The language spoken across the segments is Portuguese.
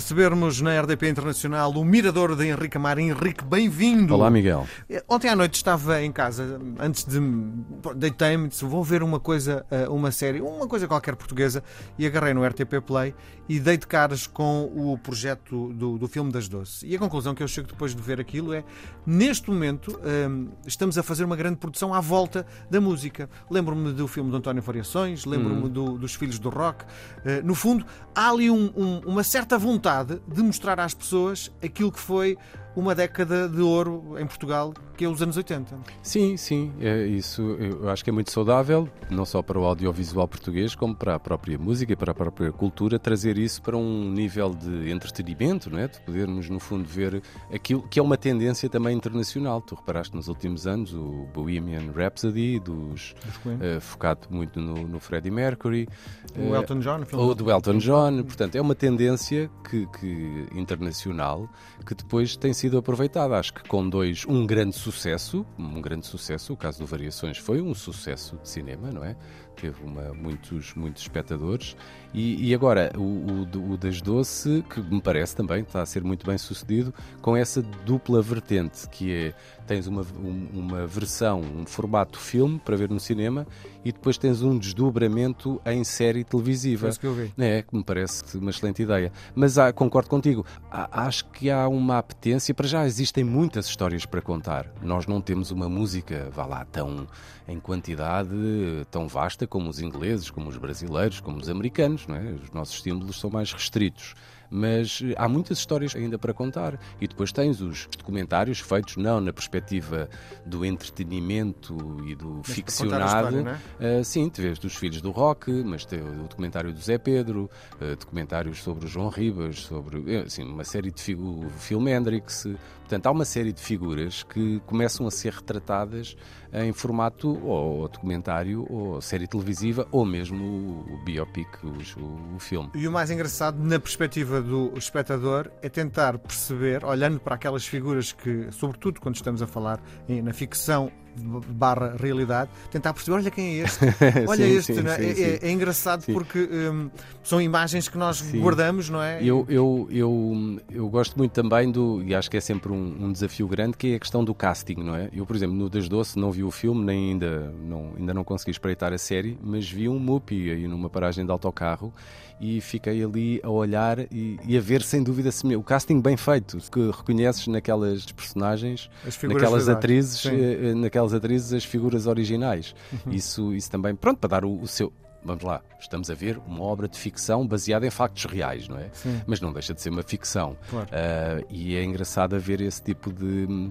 Recebermos na RDP Internacional o mirador de Henrique Amar. Henrique, bem-vindo. Olá, Miguel. Ontem à noite estava em casa, antes de. Deitei-me, disse: vou ver uma coisa, eh, uma série, uma coisa qualquer portuguesa, e agarrei no RTP Play e dei de caras com o projeto do, do filme das Doce. E a conclusão que eu chego depois de ver aquilo é: neste momento, um, estamos a fazer uma grande produção à volta da música. Lembro-me do filme de António Variações, lembro-me do, dos Filhos do Rock. Uh, no fundo, há ali um, um, uma certa vontade vontade de mostrar às pessoas aquilo que foi uma década de ouro em Portugal, que é os anos 80. Sim, sim, é isso eu acho que é muito saudável, não só para o audiovisual português, como para a própria música e para a própria cultura, trazer isso para um nível de entretenimento, não é? de podermos, no fundo, ver aquilo que é uma tendência também internacional. Tu reparaste nos últimos anos o Bohemian Rhapsody, dos, uh, focado muito no, no Freddie Mercury. O uh, Elton John. Ou do Elton John. Portanto, é uma tendência que, que internacional que depois tem sido aproveitada. Acho que com dois, um grande sucesso, um grande sucesso, o caso do Variações foi um sucesso de cinema, não é? Teve uma, muitos, muitos espectadores. E, e agora, o, o, o, das Doce, que me parece também está a ser muito bem sucedido, com essa dupla vertente, que é, tens uma, uma versão, um formato filme para ver no cinema, e depois tens um desdobramento em série televisiva. É isso que eu vi. É, que me parece uma excelente ideia. Mas há, concordo contigo, há, acho que há uma apetência, para já existem muitas histórias para contar. Nós não temos uma música, vá lá, tão em quantidade, tão vasta como os ingleses, como os brasileiros, como os americanos, não é? Os nossos símbolos são mais restritos mas há muitas histórias ainda para contar. E depois tens os documentários feitos não na perspectiva do entretenimento e do mas ficcionado. História, é? uh, sim, te vês dos filhos do rock, mas tem o documentário do Zé Pedro, uh, documentários sobre o João Ribas, sobre assim, uma série de o filme Hendrix. Portanto, há uma série de figuras que começam a ser retratadas em formato ou documentário, ou série televisiva, ou mesmo o, biopic, o, o filme. E o mais engraçado, na perspectiva do espectador, é tentar perceber, olhando para aquelas figuras que, sobretudo quando estamos a falar na ficção barra realidade, tentar perceber, olha quem é este, olha sim, este, sim, é? sim, é, é, é, engraçado porque um, são imagens que nós guardamos, não é? Eu, eu, eu, eu gosto muito também do, e acho que é sempre um, um, desafio grande, que é a questão do casting, não é? Eu, por exemplo, no Das Doce não vi o filme, nem ainda não, ainda não consegui espreitar a série, mas vi um Mupi aí numa paragem de autocarro e fiquei ali a olhar e, e a ver sem dúvida se o casting bem feito, que reconheces naquelas personagens, naquelas atrizes, eh, naquelas atrizes as figuras originais. Uhum. Isso, isso também, pronto, para dar o, o seu vamos lá, estamos a ver uma obra de ficção baseada em factos reais, não é? Sim. Mas não deixa de ser uma ficção. Claro. Uh, e é engraçado ver esse tipo de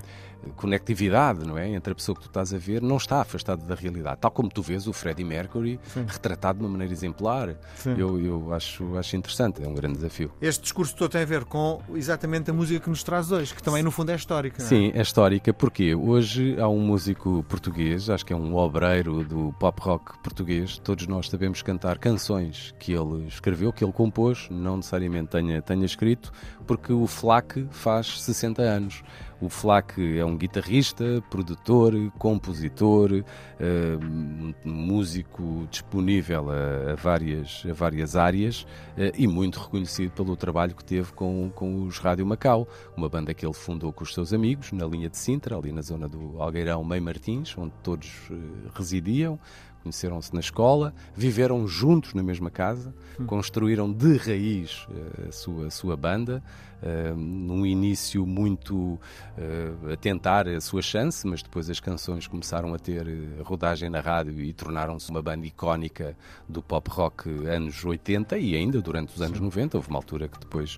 conectividade, não é? Entre a pessoa que tu estás a ver, não está afastado da realidade. Tal como tu vês o Freddie Mercury Sim. retratado de uma maneira exemplar. Eu, eu acho, acho interessante, é um grande desafio. Este discurso todo tem a ver com exatamente a música que nos traz hoje, que também no fundo é histórica. É? Sim, é histórica porque hoje há um músico português, acho que é um obreiro do pop rock português, todos nós sabemos cantar canções que ele escreveu, que ele compôs, não necessariamente tenha, tenha escrito, porque o FLAC faz 60 anos. O Flack é um guitarrista, produtor, compositor, uh, músico disponível a, a, várias, a várias áreas uh, e muito reconhecido pelo trabalho que teve com, com os Rádio Macau, uma banda que ele fundou com os seus amigos na linha de Sintra, ali na zona do Algueirão Meio Martins, onde todos uh, residiam conheceram-se na escola, viveram juntos na mesma casa, hum. construíram de raiz uh, a, sua, a sua banda, uh, num início muito uh, a tentar a sua chance, mas depois as canções começaram a ter rodagem na rádio e tornaram-se uma banda icónica do pop rock anos 80 e ainda durante os anos Sim. 90. Houve uma altura que depois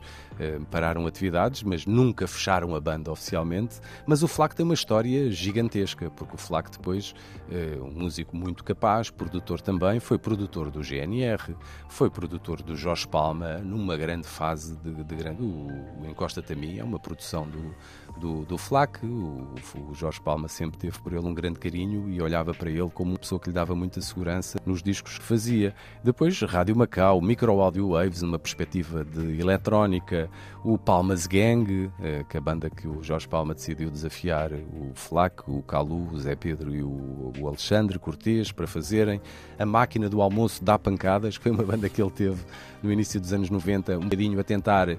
pararam atividades, mas nunca fecharam a banda oficialmente. Mas o Flac tem uma história gigantesca, porque o Flac depois, um músico muito capaz, faz, produtor também, foi produtor do GNR, foi produtor do Jorge Palma, numa grande fase de, de grande. O, o Encosta-te a mim é uma produção do, do, do FLAC. O, o, Jorge Palma sempre teve por ele um grande carinho e olhava para ele como uma pessoa que lhe dava muita segurança nos discos que fazia. Depois, Rádio Macau, Micro Audio Waves, numa perspectiva de eletrónica, o Palmas Gang, eh, que é a banda que o Jorge Palma decidiu desafiar, o FLAC, o Calu, o Zé Pedro e o, o Alexandre Cortês para fazer fazerem. A Máquina do Almoço dá pancadas, que foi uma banda que ele teve no início dos anos 90, um bocadinho a tentar uh,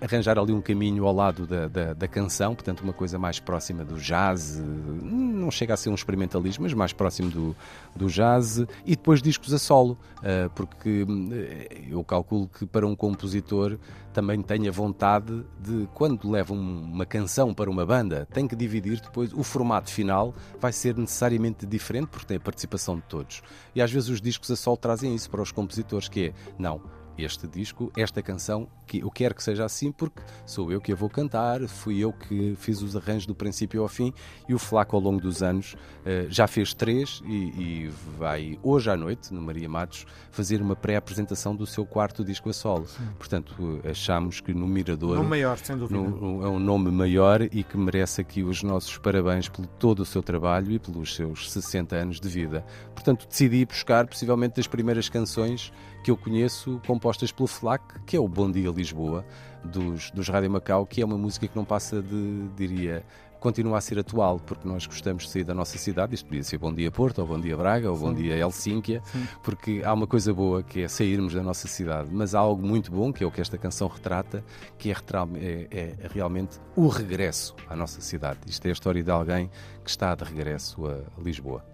arranjar ali um caminho ao lado da, da, da, canção, portanto, uma coisa mais próxima do jazz, não chega a ser um experimentalismo, mas mais próximo do, do jazz, e depois discos a solo, uh, porque uh, eu calculo que para um compositor também tenha vontade de, quando leva uma canção para uma banda, tem que dividir depois o formato final, vai ser necessariamente diferente porque tem a participação todos. E às vezes os discos a sol trazem isso para os compositores, que é, não, este disco, esta canção, que eu quero que seja assim porque sou eu que a vou cantar, fui eu que fiz os arranjos do princípio ao fim e o Flaco ao longo dos anos uh, já fez três e, e, vai hoje à noite, no Maria Matos, fazer uma pré-apresentação do seu quarto disco a solo. Sim. Portanto, achamos que no Mirador no maior, sem dúvida. No, é um nome maior e que merece aqui os nossos parabéns pelo todo o seu trabalho e pelos seus 60 anos de vida. Portanto, decidi buscar possivelmente das primeiras canções que eu conheço compostas pelo FLAC, que é o Bom Dia Lisboa, dos, dos Rádio Macau, que é uma música que não passa de, diria, continua a ser atual, porque nós gostamos de sair da nossa cidade, isto podia ser Bom Dia Porto, ou Bom Dia Braga, ou Sim. Bom Dia Helsínquia, Sim. porque há uma coisa boa que é sairmos da nossa cidade, mas há algo muito bom, que é o que esta canção retrata, que é, é, é realmente o regresso à nossa cidade. Isto é a história de alguém que está de regresso a Lisboa.